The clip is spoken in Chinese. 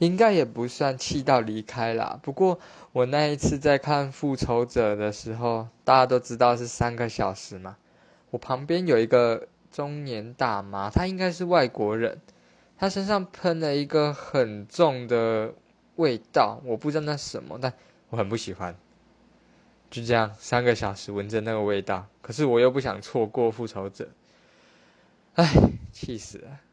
应该也不算气到离开啦。不过我那一次在看复仇者的时候大家都知道是三个小时嘛。我旁边有一个中年大妈她应该是外国人。她身上喷了一个很重的味道我不知道那什么但我很不喜欢。就这样三个小时闻着那个味道可是我又不想错过复仇者。唉气死了。